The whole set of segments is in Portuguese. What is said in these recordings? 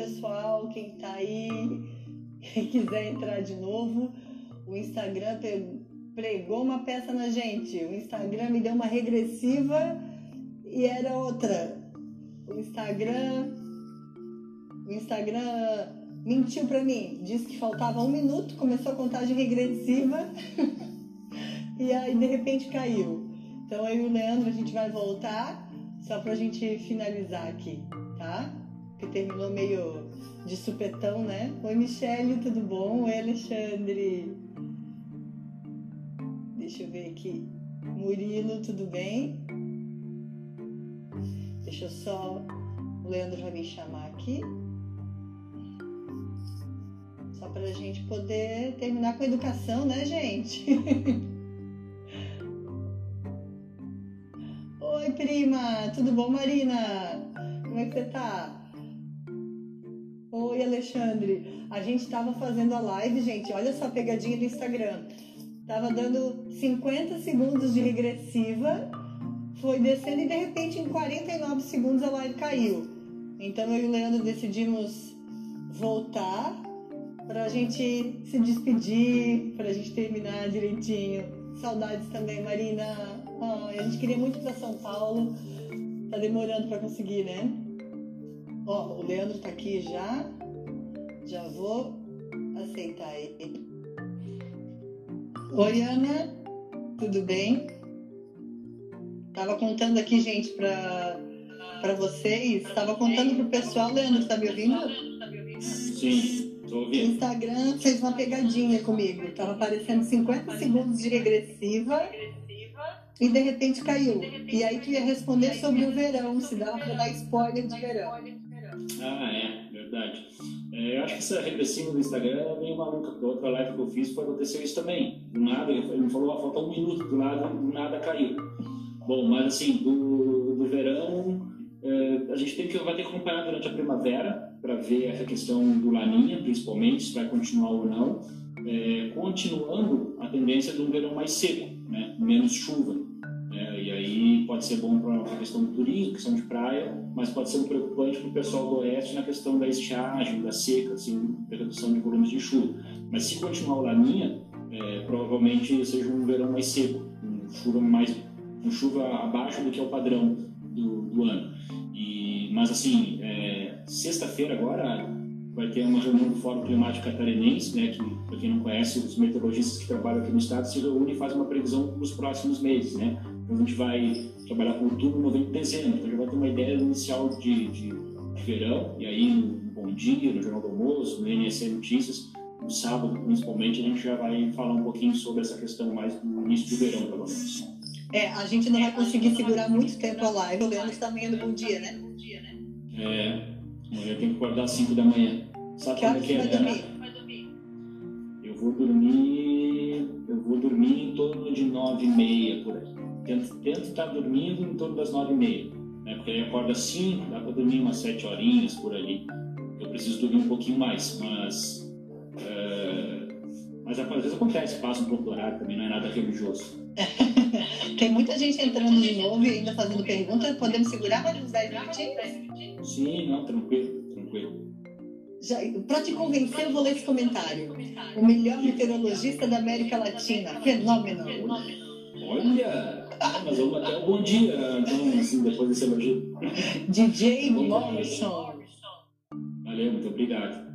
pessoal, quem tá aí, quem quiser entrar de novo. O Instagram pregou uma peça na gente. O Instagram me deu uma regressiva e era outra. O Instagram. O Instagram mentiu para mim. Disse que faltava um minuto, começou a contagem regressiva e aí de repente caiu. Então eu e o Leandro a gente vai voltar só pra gente finalizar aqui, terminou meio de supetão, né? Oi Michele, tudo bom? Oi Alexandre. Deixa eu ver aqui. Murilo, tudo bem? Deixa eu só. O Leandro vai me chamar aqui. Só pra gente poder terminar com a educação, né, gente? Oi, prima! Tudo bom, Marina? Como é que você tá? Alexandre. A gente tava fazendo a live, gente. Olha só a pegadinha do Instagram. Tava dando 50 segundos de regressiva, foi descendo e de repente em 49 segundos a live caiu. Então eu e o Leandro decidimos voltar para a gente se despedir, para a gente terminar direitinho. Saudades também, Marina. A gente queria muito ir para São Paulo. Tá demorando para conseguir, né? Ó, o Leandro tá aqui já. Já vou aceitar ele. Oi, Ana. Tudo bem? Tava contando aqui, gente, para para vocês. Tava contando pro pessoal, Leandro, tá me ouvindo? Sim, tô ouvindo. O Instagram fez uma pegadinha comigo. Tava aparecendo 50 segundos de regressiva e de repente caiu. E aí tu ia responder sobre o verão, se dava para dar spoiler de verão. Ah, é, verdade. É, acho que essa regressiva do Instagram é meio maluca, porque outra live que eu fiz foi acontecer isso também. Do nada, ele me falou, falta um minuto, do nada, do nada caiu. Bom, mas assim, do, do verão, é, a gente tem que, vai ter que acompanhar durante a primavera para ver essa questão do laninha, principalmente, se vai continuar ou não. É, continuando a tendência de um verão mais seco, né? menos chuva. É, e aí pode ser bom para a questão do turismo, questão de praia, mas pode ser um preocupante para o pessoal do oeste na questão da estiagem, da seca, assim, da redução de volumes de chuva. Mas se continuar o laninha, é, provavelmente seja um verão mais seco, com chuva mais, com chuva abaixo do que é o padrão do, do ano. E, mas assim, é, sexta-feira agora vai ter uma reunião do Fórum Climático Catarinense, né, que, para quem não conhece, os meteorologistas que trabalham aqui no estado se reúnem e fazem uma previsão para os próximos meses, né? A gente vai trabalhar com outubro, novembro e dezembro, então já vai ter uma ideia inicial de, de, de verão, e aí no Bom Dia, no Jornal do Almoço, no NSC Notícias, no sábado principalmente, a gente já vai falar um pouquinho sobre essa questão mais no início do verão, pelo menos. É, a gente não vai conseguir segurar muito tempo a live, o Leandro está amanhã do Bom Dia, né? É, amanhã tem que acordar às 5 da manhã. Sabe Que é que é? vai dormir? Eu vou dormir. Eu vou dormir em torno de nove e meia por aí. Tento, estar dormindo em torno das nove e meia. Né? Porque aí acorda às cinco, dá para dormir umas sete horinhas por ali. Eu preciso dormir um pouquinho mais, mas. é, mas às vezes acontece, passa um pouco do horário também, não é nada religioso. Tem muita gente entrando de novo e ainda fazendo pergunta. Podemos segurar mais uns 10 minutinhos? Sim, não, tranquilo, tranquilo. Pra te convencer, eu vou ler esse comentário. O melhor meteorologista da América Latina. Fenômeno. Olha! Ah, Mas vamos até o bom dia, então, assim, depois desse elogio. DJ Morrison. Valeu, muito obrigado.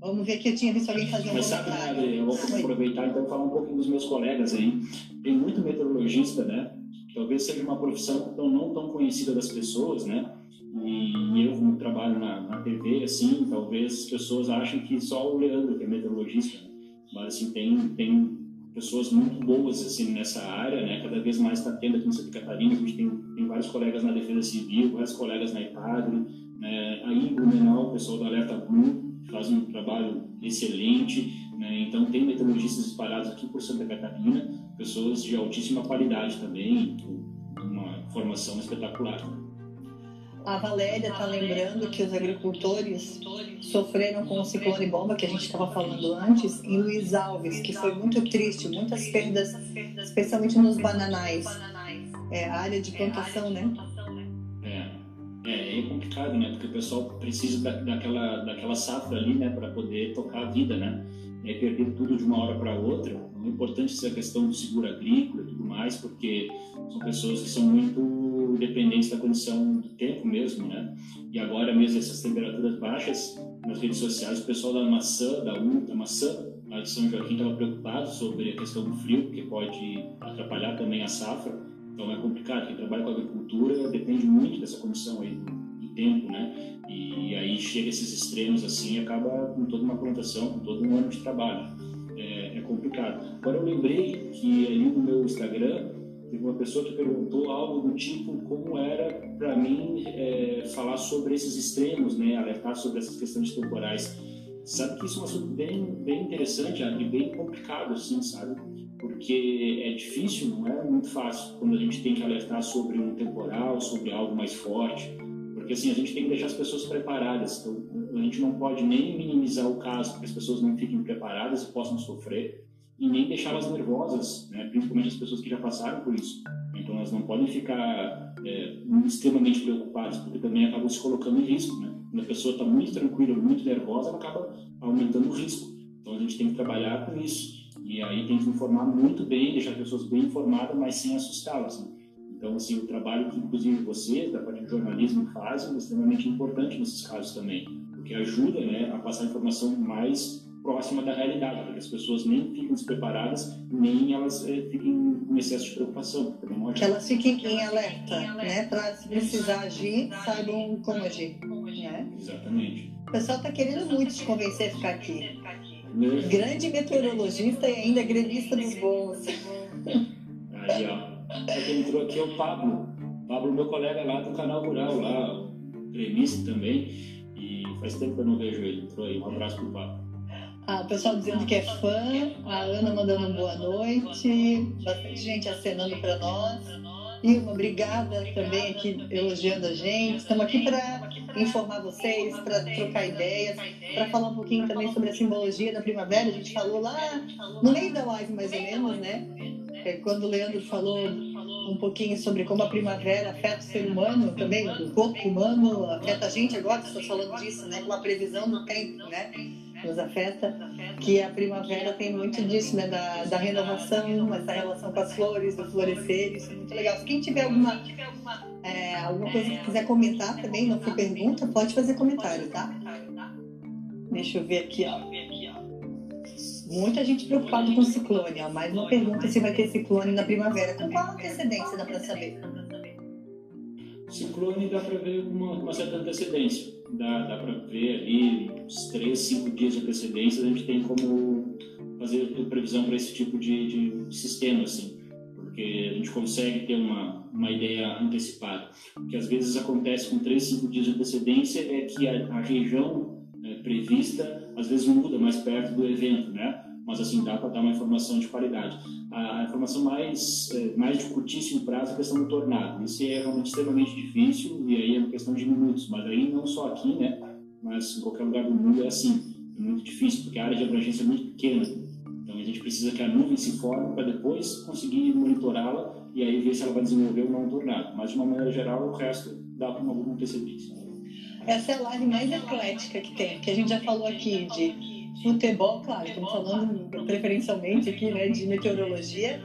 Vamos ver que eu tinha visto alguém fazer um Mas sabe. Adri, eu vou aproveitar então e falar um pouquinho dos meus colegas aí. Tem muito meteorologista, né? Talvez seja uma profissão tão, não tão conhecida das pessoas, né? E eu, trabalho na, na TV, assim, talvez as pessoas achem que só o Leandro que é meteorologista. né? Mas, assim, tem, tem pessoas muito boas, assim, nessa área, né? Cada vez mais está tendo aqui em Santa Catarina. A gente tem, tem vários colegas na Defesa Civil, vários colegas na IPADRE, né? Aí, em Blumenau, o pessoal da Alerta Blue faz um trabalho excelente, né? Então, tem meteorologistas espalhados aqui por Santa Catarina, pessoas de altíssima qualidade também, uma formação espetacular. A Valéria está lembrando que os agricultores sofreram com o ciclone bomba que a gente estava falando antes em Luiz Alves, que foi muito triste, muitas perdas, especialmente nos bananais. É a área de plantação, né? É. É, é complicado, né? Porque o pessoal precisa da, daquela, daquela safra ali, né? Para poder tocar a vida, né? Aí perder tudo de uma hora para outra. É importante questão do seguro agrícola e tudo mais, porque são pessoas que são muito dependentes da condição do tempo mesmo, né? E agora mesmo essas temperaturas baixas, nas redes sociais, o pessoal da maçã, da, da maçã lá de São Joaquim estava preocupado sobre a questão do frio, que pode atrapalhar também a safra. Então é complicado. Quem trabalha com agricultura depende muito dessa condição aí do tempo, né? E aí chega esses extremos assim e acaba com toda uma plantação, com todo um ano de trabalho. É, é complicado. Agora eu lembrei que ali no meu Instagram teve uma pessoa que perguntou algo do tipo como era para mim é, falar sobre esses extremos, né? Alertar sobre essas questões temporais. Sabe que isso é um assunto bem, bem interessante e bem complicado, assim, sabe? Porque é difícil, não é muito fácil quando a gente tem que alertar sobre um temporal, sobre algo mais forte, porque assim a gente tem que deixar as pessoas preparadas. Então, a gente não pode nem minimizar o caso para que as pessoas não fiquem preparadas e possam sofrer, e nem deixá-las nervosas, né? principalmente as pessoas que já passaram por isso. Então, elas não podem ficar é, extremamente preocupadas, porque também acabam se colocando em risco, né? Quando a pessoa está muito tranquila, muito nervosa, ela acaba aumentando o risco. Então a gente tem que trabalhar com isso. E aí tem que informar muito bem, deixar as pessoas bem informadas, mas sem assustá-las. Né? Então, assim, o trabalho que, inclusive, vocês, da parte de jornalismo, fazem é extremamente importante nesses casos também, porque ajuda né, a passar informação mais próxima da realidade, para que as pessoas nem fiquem despreparadas, nem elas é, fiquem com excesso de preocupação. Que elas fiquem em alerta, né? Para se precisar agir, saibam como agir. Né? Exatamente. O pessoal está querendo muito te convencer a ficar aqui. Grande meteorologista e ainda grevista dos voos. Aí, ó. Quem entrou aqui é o Pablo. Pablo, meu colega lá do canal Rural, lá, gremista também. E faz tempo que eu não vejo ele. Entrou aí. Um abraço pro Pablo. Ah, o pessoal dizendo que é fã, a Ana mandando boa noite, bastante gente acenando para nós. Uma obrigada também aqui elogiando a gente. Estamos aqui para informar vocês, para trocar ideias, para falar um pouquinho também sobre a simbologia da primavera. A gente falou lá no meio da live, mais ou menos, né? É, quando o Leandro falou um pouquinho sobre como a primavera afeta o ser humano também, o corpo humano afeta a gente agora, estou falando disso, né? Uma previsão do tempo, né? Nos afeta, que a primavera tem muito disso, né, da, da renovação, essa relação com as flores, do florescer, isso é muito legal. Se quem tiver alguma, é, alguma coisa que quiser comentar também, não for pergunta, pode fazer comentário, tá? Deixa eu ver aqui, ó. Muita gente preocupada com o ciclone, ó, mais uma pergunta se vai ter ciclone na primavera. Com qual antecedência dá para saber? Ciclone dá para ver uma, uma certa antecedência dá, dá para ver ali uns 3, 5 dias de antecedência, a gente tem como fazer previsão para esse tipo de, de sistema, assim, porque a gente consegue ter uma, uma ideia antecipada. O que às vezes acontece com 3, 5 dias de antecedência é que a, a região é, prevista às vezes muda mais perto do evento, né? Mas assim dá para dar uma informação de qualidade. A, informação mais é, mais de curtíssimo prazo é a questão do tornado. Isso é realmente extremamente difícil e aí é uma questão de minutos. Mas aí não só aqui, né? Mas em qualquer lugar do mundo é assim. É muito difícil porque a área de abrangência é muito pequena. Então a gente precisa que a nuvem se forme para depois conseguir monitorá-la e aí ver se ela vai desenvolver ou não um tornado. Mas de uma maneira geral o resto dá com alguma antecedência. Essa é a live mais eclética que tem, que a gente já falou aqui de futebol, claro, estamos falando preferencialmente aqui né, de meteorologia,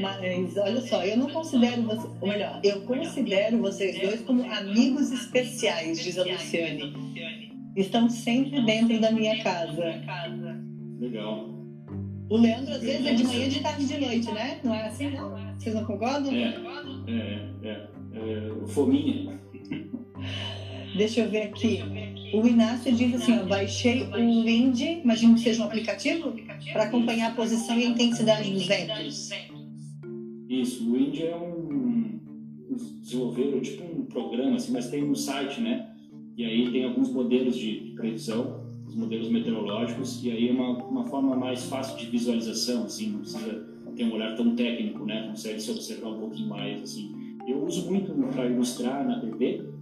mas olha só, eu não considero você, ou melhor, eu considero vocês dois como amigos especiais, diz a Luciane. Estão sempre dentro da minha casa. Legal. O Leandro às vezes é de manhã, de tarde e de noite, né? Não é assim, não? Vocês não concordam? É, é, é. é fominha. Deixa eu ver aqui. O Inácio diz assim: ó, baixei o Wind, imagino que seja um aplicativo, para acompanhar a posição e a intensidade dos ventos. Isso, o Wind é um. desenvolveram tipo um programa, assim, mas tem no site, né? E aí tem alguns modelos de previsão, os modelos meteorológicos, e aí é uma, uma forma mais fácil de visualização, assim, não precisa ter um olhar tão técnico, né? Consegue se observar um pouquinho mais, assim. Eu uso muito para ilustrar na TV,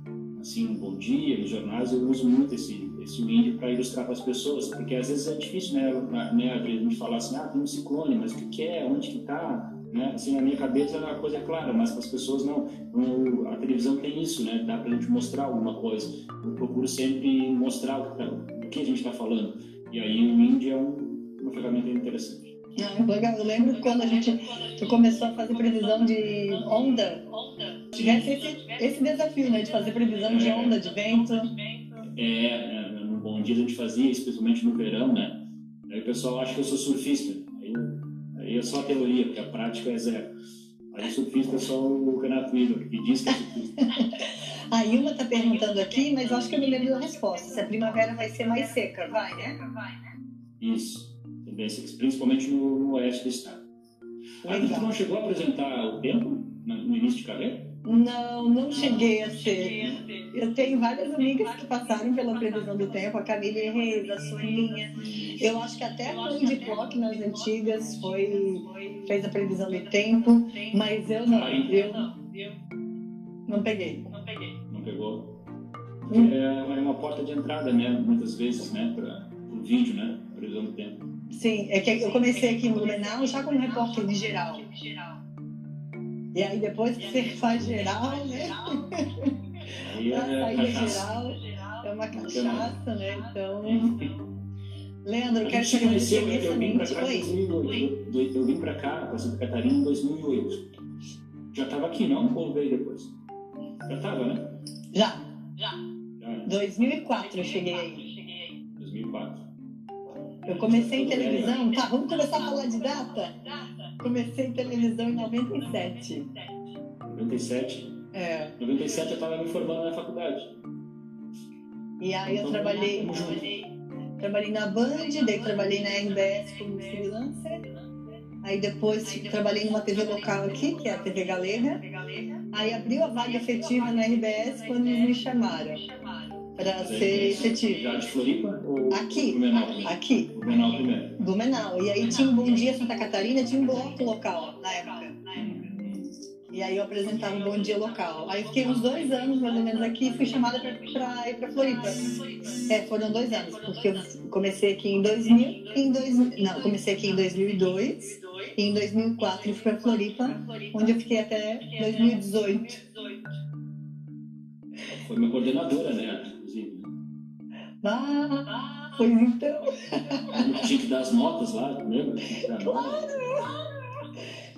assim, bom dia, nos jornais, eu uso muito esse, esse vídeo para ilustrar para as pessoas, porque às vezes é difícil, né, né a gente falar assim, ah, tem um ciclone, mas o que, que é, onde que está, né? Assim, na minha cabeça a coisa é clara, mas para as pessoas não. A televisão tem isso, né? Dá para a gente mostrar alguma coisa. Eu procuro sempre mostrar o que a gente está falando. E aí o Indie é um, uma ferramenta interessante. Ah, legal. Eu lembro quando a gente começou a fazer previsão de onda, tivesse esse, esse desafio, né? De fazer previsão de onda, de vento. É, no Bom Dia a gente fazia, especialmente no verão, né? Aí o pessoal acha que eu sou surfista. Aí, aí é só a teoria, porque a prática é zero. Aí surfista é só o Renato Igor, que diz que é surfista. a Ilma está perguntando aqui, mas acho que eu me lembro da resposta. Se a primavera vai ser mais seca, vai, né? Isso. Tendência, principalmente no, no oeste do estado. A gente não chegou a apresentar o tempo no início de carreira? Não, não cheguei a ser. Eu tenho várias amigas que passaram pela previsão do tempo, a Camille Reis, a Soninha. Eu acho que até a Candy Clock nas antigas foi, fez a previsão do tempo, mas eu não. Eu não peguei. Não pegou? Hum. É, é uma porta de entrada, né? Muitas vezes, né? Para o vídeo, né? Previsão do tempo. Sim, é que eu comecei aqui no Blumenau já como repórter de geral. E aí depois que você faz geral, né? Aí é a geral é uma cachaça, né? Então. Leandro, eu quero te agradecer imensamente. Oi. Eu vim para cá, para Santa Catarina, em 2008. Já estava aqui, não? Ou veio depois? Já estava, né? Já. Já. 2004 eu cheguei aí. 2004. Eu comecei em televisão. Tá, vamos começar a falar de data? Comecei em televisão em 97. 97? É. 97 eu estava me formando na faculdade. E aí eu então, trabalhei, trabalhei, trabalhei na Band, daí trabalhei na RBS como freelancer. Aí depois trabalhei numa TV local aqui, que é a TV Galega. Aí abriu a vaga efetiva na RBS quando eles me chamaram para ser efetivo. Já de Floripa? Ou aqui. Blumenau? Aqui. Blumenau primeiro. Blumenau. E aí tinha um Bom Dia Santa Catarina, tinha um bloco local na época. E aí eu apresentava um Bom Dia local. Aí fiquei uns dois anos mais ou menos aqui e fui chamada para ir para Floripa. É, foram dois anos, porque eu comecei aqui em 2000, em dois, não, comecei aqui em 2002 e em 2004 fui para Floripa, onde eu fiquei até 2018. Foi minha coordenadora, né? Ah, pois então. Tinha que dar as notas lá, lembra? Claro!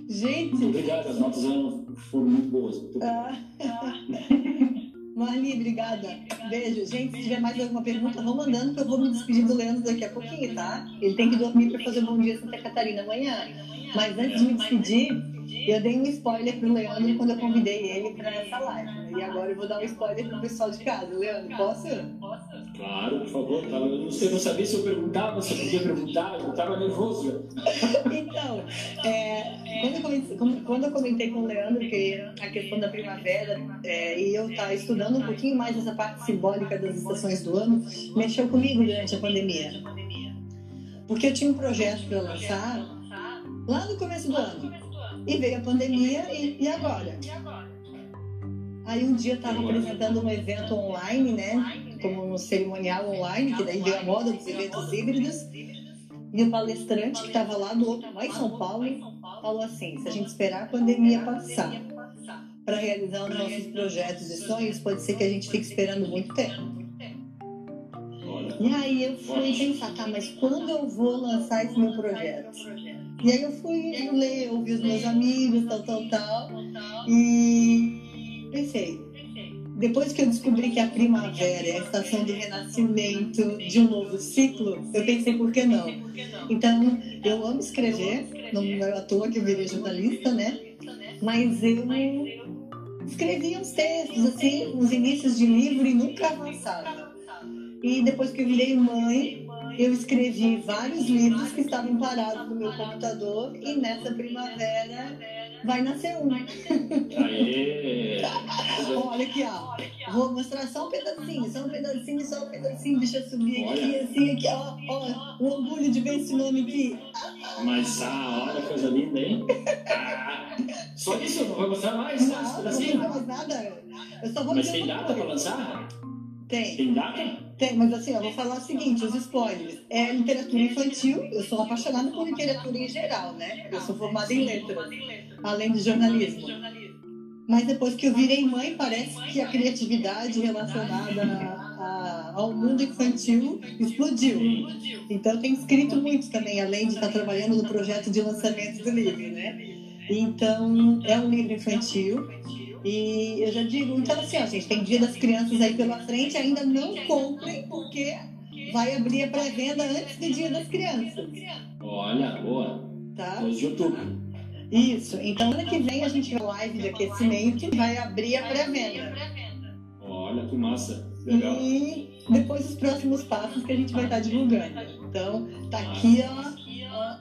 Gente! Obrigado, as notas foram muito boas. Muito ah. Marli, obrigada. Beijo. Gente, se tiver mais alguma pergunta, vão mandando que eu vou me despedir do Leandro daqui a pouquinho, tá? Ele tem que dormir para fazer Bom Dia Santa Catarina amanhã. Mas antes de me despedir, eu dei um spoiler pro Leandro quando eu convidei ele para essa live. E agora eu vou dar um spoiler pro pessoal de casa. Leandro, posso? Claro, por favor. Tava, eu não, sei, não sabia se eu perguntava, se eu podia perguntar, eu estava nervoso. então, é, quando, eu comecei, quando, eu comentei com o Leandro que a questão da primavera é, e eu estar tá estudando um pouquinho mais essa parte simbólica das estações do ano, mexeu comigo durante a pandemia. Porque eu tinha um projeto para lançar lá no começo do ano. E veio a pandemia e, e agora? Aí um dia eu estava apresentando um evento online, né? Como um cerimonial online, que daí veio a moda dos eventos híbridos. E o palestrante que estava lá do outro, lá em São Paulo, falou assim: se a gente esperar a pandemia passar para realizar os nossos projetos e sonhos, pode ser que a gente fique esperando muito tempo. E aí eu fui pensar, tá, mas quando eu vou lançar esse meu projeto? E aí eu fui ler, ouvir os meus amigos, tal, tal, tal. E pensei, depois que eu descobri que a primavera é a estação de renascimento de um novo ciclo, eu pensei, por que não? Então, eu amo escrever, não é à toa que eu virei jornalista, né? Mas eu escrevi uns textos, assim, uns inícios de livro e nunca avançava. E depois que eu virei mãe, eu escrevi vários livros que estavam parados no meu computador e nessa primavera vai nascer um. Aê! Olha aqui, ó. Vou mostrar só um pedacinho, só um pedacinho, só um pedacinho. Deixa eu subir olha. aqui, assim, aqui, ó. ó. O orgulho de ver esse nome aqui. Mas, ah, olha, coisa linda, hein? Ah, só isso, não vai mostrar mais? Não, não vou mostrar mais nada. Eu só vou Mas tem data para lançar? Tem. Tem data? Tem, mas assim, eu vou falar o seguinte, os spoilers. É literatura infantil, eu sou apaixonada por literatura em geral, né? Eu sou formada em letras, além de jornalismo. Mas depois que eu virei mãe, parece que a criatividade relacionada a, a, ao mundo infantil explodiu. Então eu tenho escrito muito também, além de estar trabalhando no projeto de lançamento do livro, né? Então é um livro infantil. E eu já digo, então assim, ó, gente, tem Dia das Crianças aí pela frente, ainda não comprem, porque vai abrir a pré-venda antes do Dia das Crianças. Olha, boa. Tá? 2 de outubro. Isso. Então, ano que vem a gente vai live de aquecimento e vai abrir a pré-venda. Olha que massa. Legal. E depois os próximos passos que a gente vai estar divulgando. Então, tá aqui, ó.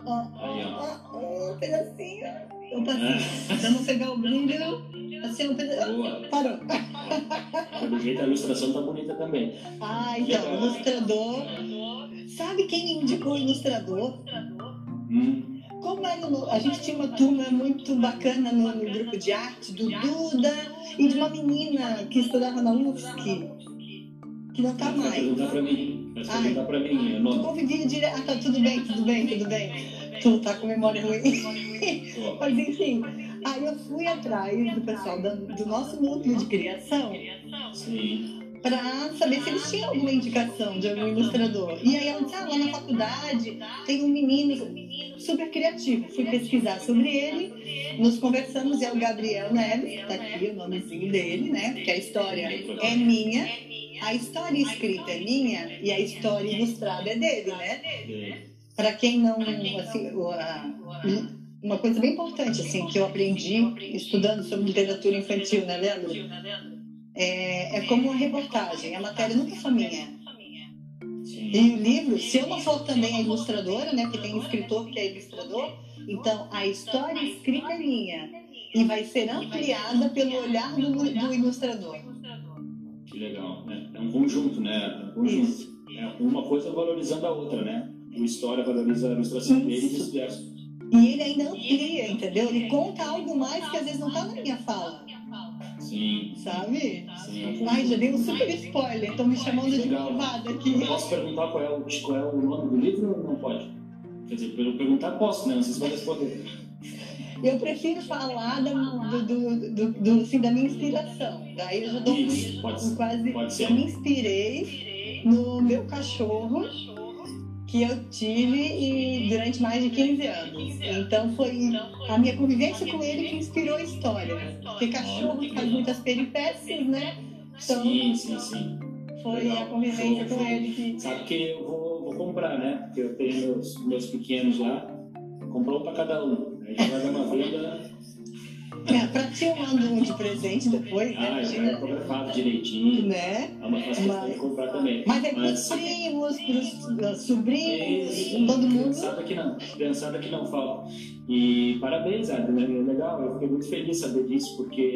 Ó, ó, ó, um pedacinho. Um passinho. Pra não pegar o brilho. Assim, um pedacinho. Boa. Parou. Pelo jeito a ilustração tá bonita também. Ah, então, ilustrador. Sabe quem me indicou o ilustrador? Hum, Como era no- a gente tinha uma turma muito bacana no, no grupo de arte do Duda e de uma menina que estudava na UFSC, que não tá mais. perguntar pra mim. Vai Ai. perguntar pra mim. Eu Tu não... convidia direto. Ah, tá tudo bem, tudo bem, tudo bem. Tu tá com memória ruim. Mas enfim, aí eu fui atrás do pessoal do nosso núcleo de criação Sim. para saber se eles tinham alguma indicação de algum ilustrador. E aí ela disse, ah, lá na faculdade tem um menino super criativo. Fui pesquisar sobre ele, nos conversamos, e é o Gabriel Neves, que tá aqui o nomezinho dele, né? Porque a história é minha, a história escrita é minha e a história ilustrada é dele, né? Para quem não, assim, uma coisa bem importante, assim, que eu aprendi estudando sobre literatura infantil, né, Leandro? É, é como uma reportagem, a matéria nunca é só minha. E o livro, se eu não for também a ilustradora, né, porque tem um escritor que é ilustrador, então a história escrita é minha e vai ser ampliada pelo olhar do, do ilustrador. Que legal. né? É um conjunto, né? Um conjunto. Isso. É uma coisa valorizando a outra, né? O história valoriza a ilustração dele e vice-versa. E ele ainda amplia, entendeu? Ele conta algo mais que às vezes não está na minha fala, Sim. sabe? Sim. Ai, já dei um super spoiler, estão me chamando de malvada aqui. Eu posso perguntar qual é, o, qual é o nome do livro ou não pode? Quer dizer, perguntar posso, né? Vocês vão responder. Eu prefiro falar do, do, do, do, assim, da minha inspiração. Daí eu já dou Isso, pode ser. quase. Pode ser. Eu me inspirei no meu cachorro que eu tive e durante mais de 15 anos. Então foi a minha convivência com ele que inspirou a história. Porque cachorro faz muitas peripécias, né? Então Sim, sim, sim. foi a convivência com ele que. Sabe que eu vou, vou comprar, né? Porque eu tenho meus, meus pequenos lá. Comprar um pra cada um. Aí já vai dar uma venda. É, pra ti eu mando um de presente depois, Ah, né? já é fotografado direitinho. né? É uma coisa que Mas- vou comprar também. Mas é pros primos, pros uh, sobrinhos, todo mundo. Criançada que não, criançada que não falta. E parabéns, Adri, né? legal, eu fiquei muito feliz saber disso, porque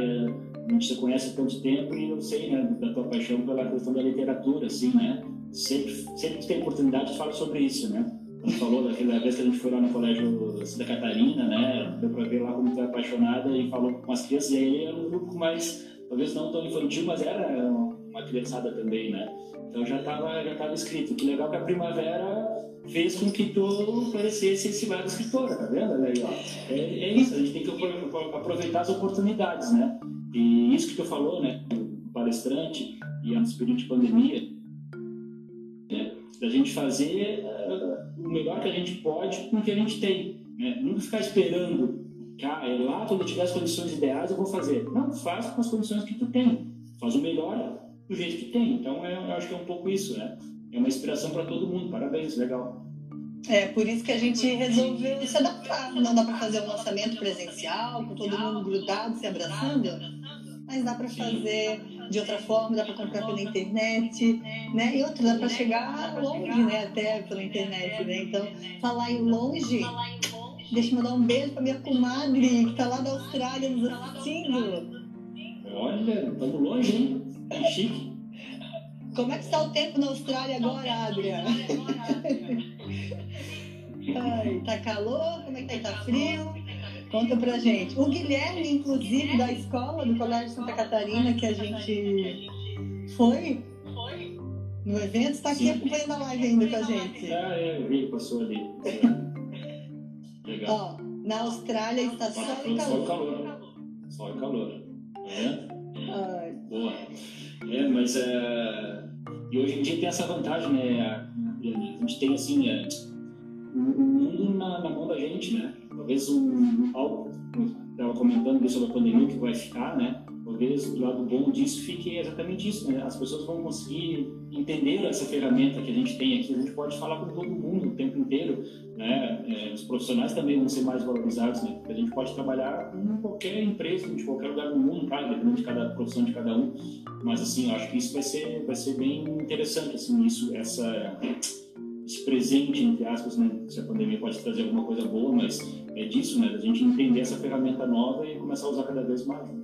a gente se conhece há tanto tempo e eu sei, né, da tua paixão pela questão da literatura, assim, né? Sempre, sempre que tem oportunidade, tu fala sobre isso, né? Falou daquela vez que a gente foi lá no colégio Santa Catarina, né? Deu pra ver lá como tu é apaixonada e falou com as crianças, e aí era um grupo mais, talvez não tão infantil, mas era uma criançada também, né? Então já estava já tava escrito. Que legal que a primavera fez com que tu parecesse esse lado escritora, tá vendo? É, é isso, a gente tem que apro- aproveitar as oportunidades, né? E isso que tu falou, né? O palestrante e esse período de pandemia, né? Da gente fazer o melhor que a gente pode com o que a gente tem, né? Nunca ficar esperando que ah, é lá quando eu tiver as condições ideais eu vou fazer. Não, faz com as condições que tu tem. Faz o melhor do jeito que tem. Então é, eu acho que é um pouco isso, né? É uma inspiração para todo mundo. Parabéns, legal. É por isso que a gente resolveu se adaptar. Não dá para fazer um lançamento presencial, com todo mundo grudado, se abraçando, mas dá para fazer de outra forma, dá para comprar pela internet, né? E outra, dá para chegar longe, né? Até pela internet, né? Então, falar em longe, deixa eu mandar um beijo para minha comadre, que tá lá da Austrália nos assistindo. Olha, estamos longe, hein? É chique. Como é que está o tempo na Austrália agora, Adriana? Ai, tá calor? Como é que tá? Tá frio? Conta pra gente. O Guilherme, inclusive, da escola do Colégio Santa Catarina que a gente foi, no evento, está aqui acompanhando a live ainda com a gente. Ah, é, eu vi, passou ali. Legal. Ó, na Austrália está sol e calor. Sol e calor. Sol e calor. É? Boa. É, mas é... E hoje em dia tem essa vantagem, né? A gente tem assim. É... O mundo na, na mão da gente, né? Talvez um, algo estava comentando sobre a pandemia que vai ficar, né? Talvez o lado bom disso fique exatamente isso, né? As pessoas vão conseguir entender essa ferramenta que a gente tem aqui. A gente pode falar com todo mundo o tempo inteiro, né? É, os profissionais também vão ser mais valorizados, né? Porque a gente pode trabalhar em qualquer empresa, de qualquer lugar do mundo, claro, dependendo de cada profissão de cada um. Mas assim, eu acho que isso vai ser, vai ser bem interessante, assim, isso, essa esse presente, entre aspas, né? Se a pandemia pode trazer alguma coisa boa, mas é disso, né? Da gente entender essa ferramenta nova e começar a usar cada vez mais. Né?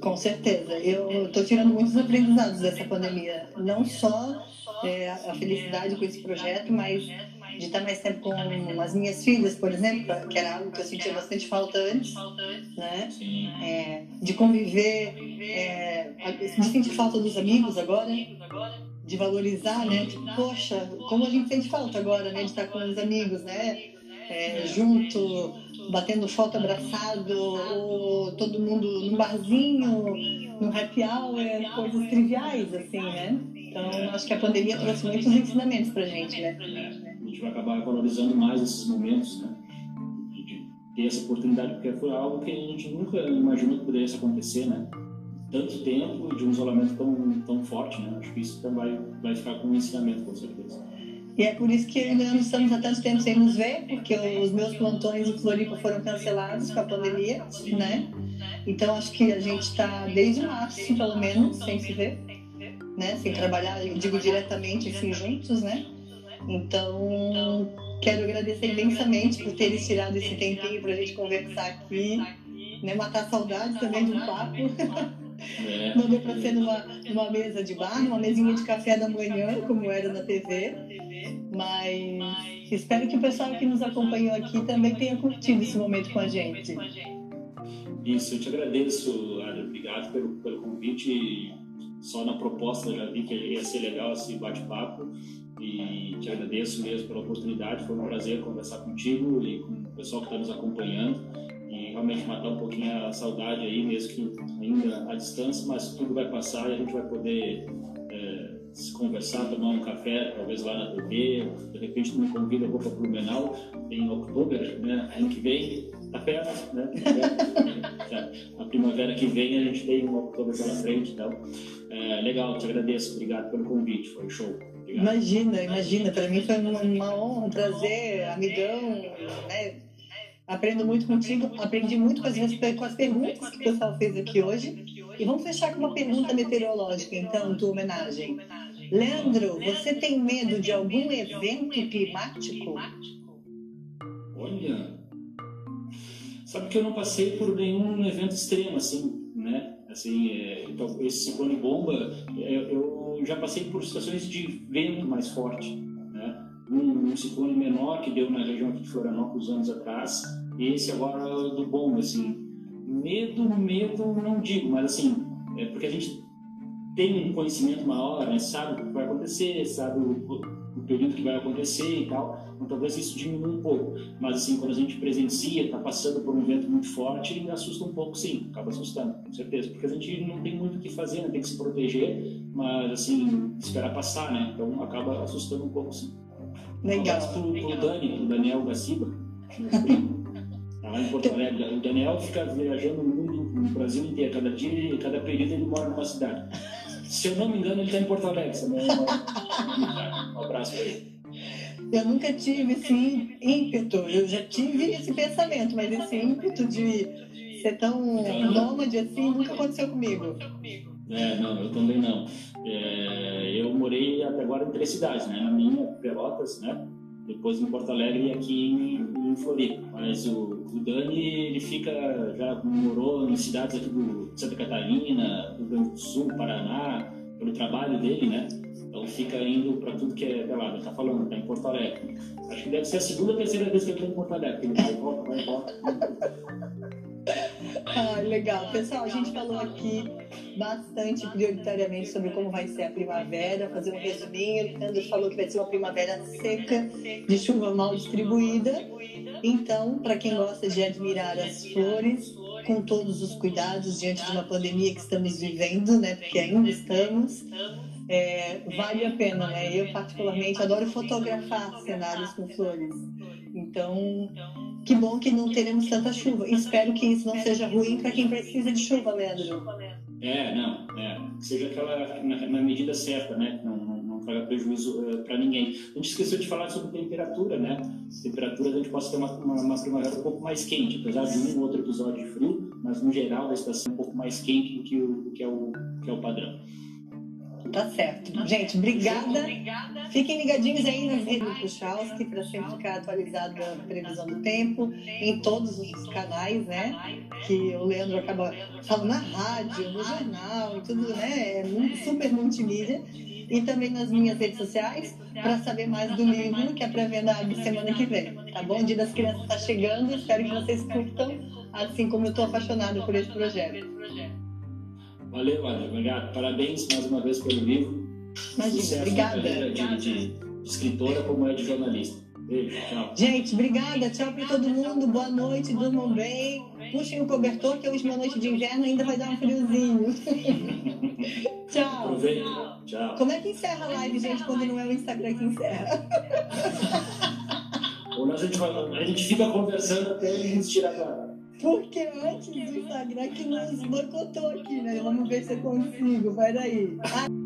Com certeza. Eu estou tirando muitos aprendizados dessa pandemia. Não só é, a felicidade com esse projeto, mas de estar mais tempo com as minhas filhas, por exemplo, que era algo que eu sentia bastante falta antes, né? É, de conviver, é, de sentir falta dos amigos agora de valorizar, né? Tipo, poxa, como a gente sente falta agora, né? De estar com os amigos, né? É, junto, batendo foto abraçado, ou todo mundo num barzinho, no happy hour, coisas triviais, assim, né? Então, acho que a pandemia trouxe muitos ensinamentos pra gente, né? A gente vai acabar valorizando mais esses momentos, né? De ter essa oportunidade, porque foi algo que a gente nunca imaginou que pudesse acontecer, né? Tanto tempo de um isolamento tão, tão forte, né? Acho que isso vai, vai ficar com um ensinamento, com certeza. E é por isso que ainda não estamos há tanto tempo sem nos ver, porque os meus plantões em Floripa foram cancelados com a pandemia, né? Então acho que a gente está desde março, pelo menos, sem se ver, né? Sem trabalhar, digo diretamente, assim, juntos, né? Então quero agradecer imensamente por terem tirado esse tempinho para a gente conversar aqui, né? Matar saudades também de um papo. É. Não deu para ser numa, numa mesa de bar, numa mesinha de café da manhã, como era na TV. Mas espero que o pessoal que nos acompanhou aqui também tenha curtido esse momento com a gente. Isso, eu te agradeço, Adri. Obrigado pelo, pelo convite. Só na proposta já vi que ia ser legal esse bate-papo e te agradeço mesmo pela oportunidade. Foi um prazer conversar contigo e com o pessoal que está nos acompanhando realmente matar um pouquinho a saudade aí, mesmo que ainda à distância, mas tudo vai passar e a gente vai poder é, se conversar, tomar um café, talvez lá na TV, de repente tu me convida, eu vou para Blumenau em outubro, né, ano que vem, tá perto, né, a primavera que vem a gente tem um outubro pela frente, então, é, legal, te agradeço, obrigado pelo convite, foi show. Obrigado. Imagina, imagina, para mim foi uma honra, um prazer, amigão, né, Aprendo muito contigo, aprendi muito com as, com as perguntas que o pessoal fez aqui hoje. E vamos fechar com uma pergunta meteorológica, então, tua homenagem. Leandro, você tem medo de algum evento climático? Olha, sabe que eu não passei por nenhum evento extremo assim, né? Assim, é, então, esse ciclone bomba, é, eu já passei por situações de vento mais forte um, um, ciclone menor que deu na região de Florianópolis anos atrás, e esse agora do bom, assim. Medo, medo não digo, mas assim, é porque a gente tem um conhecimento maior, né? sabe o que vai acontecer, sabe o, o, período que vai acontecer e tal, então talvez isso diminua um pouco. Mas assim, quando a gente presencia, está passando por um vento muito forte, assusta um pouco sim, acaba assustando, com certeza, porque a gente não tem muito o que fazer, né? tem que se proteger, mas assim, esperar passar, né? Então acaba assustando um pouco sim. Legal. Um pro, pro Dani, pro Daniel Gaciba, meu primo. Tá lá em Porto Alegre. O Daniel fica viajando no mundo, no Brasil inteiro. Cada dia, cada período ele mora numa cidade. Se eu não me engano, ele está em Porto Alegre. Um abraço para ele. Eu nunca tive esse ímpeto, eu já tive esse pensamento, mas esse ímpeto de ser tão nômade assim nunca aconteceu comigo. É, não, eu também não. É, eu morei até agora em três cidades, né? Na minha, Pelotas, né? Depois em Porto Alegre e aqui em, em Floripa. Mas o, o, Dani, ele fica, já morou em cidades aqui do Santa Catarina, do Rio Grande do Sul, Paraná, pelo trabalho dele, né? Então fica indo para tudo que é pelado. Tá falando, tá em Porto Alegre. Acho que deve ser a segunda ou terceira vez que ele tá em Porto Alegre. Ele vai e volta, vai e volta. Ah, legal. Pessoal, a gente falou aqui bastante, prioritariamente, sobre como vai ser a primavera, fazer um resuminho. O Leandro falou que vai ser uma primavera seca, de chuva mal distribuída. Então, para quem gosta de admirar as flores, com todos os cuidados diante de uma pandemia que estamos vivendo, né? Porque ainda estamos. É, vale a pena, né? Eu particularmente adoro fotografar cenários com flores. Então, que bom que não teremos tanta chuva. Espero que isso não seja ruim para quem precisa de chuva, Leandro. É, não, é. Seja aquela na, na medida certa, né? Não, não, não traga prejuízo uh, para ninguém. A gente esqueceu de falar sobre temperatura, né? Temperatura a gente pode ter uma, uma, uma primavera um pouco mais quente, apesar de um ou outro episódio de frio, mas no geral a estação é um pouco mais quente do que, o, que, é, o, que é o padrão. Tá certo. Gente, obrigada. Fiquem ligadinhos aí nas redes do Puchalski para sempre ficar atualizado da previsão do tempo em todos os canais, né? Que o Leandro acaba falando na rádio, no jornal e tudo, né? É super multimídia. E também nas minhas redes sociais para saber mais do livro que é pré-venda semana que vem. Tá bom? O Dia das Crianças está chegando. Espero que vocês curtam, assim como eu estou apaixonada por esse projeto. Valeu, Ana. Obrigado. Parabéns mais uma vez pelo livro. Imagina, Sucesso obrigada. De, de, de, escritora como é de jornalista. Beijo, tchau. Gente, obrigada. Tchau para todo mundo. Boa noite, durmam bem. Puxem o cobertor, que hoje, uma noite de inverno, ainda vai dar um friozinho. tchau. Aproveita. Tchau. Como é que encerra a live, gente, quando não é o Instagram que encerra? Ou a gente, vai, a gente fica conversando até ele nos tirar da porque antes do Instagram que nos boicotou aqui, né? Vamos ver se eu consigo. Daí. Ah.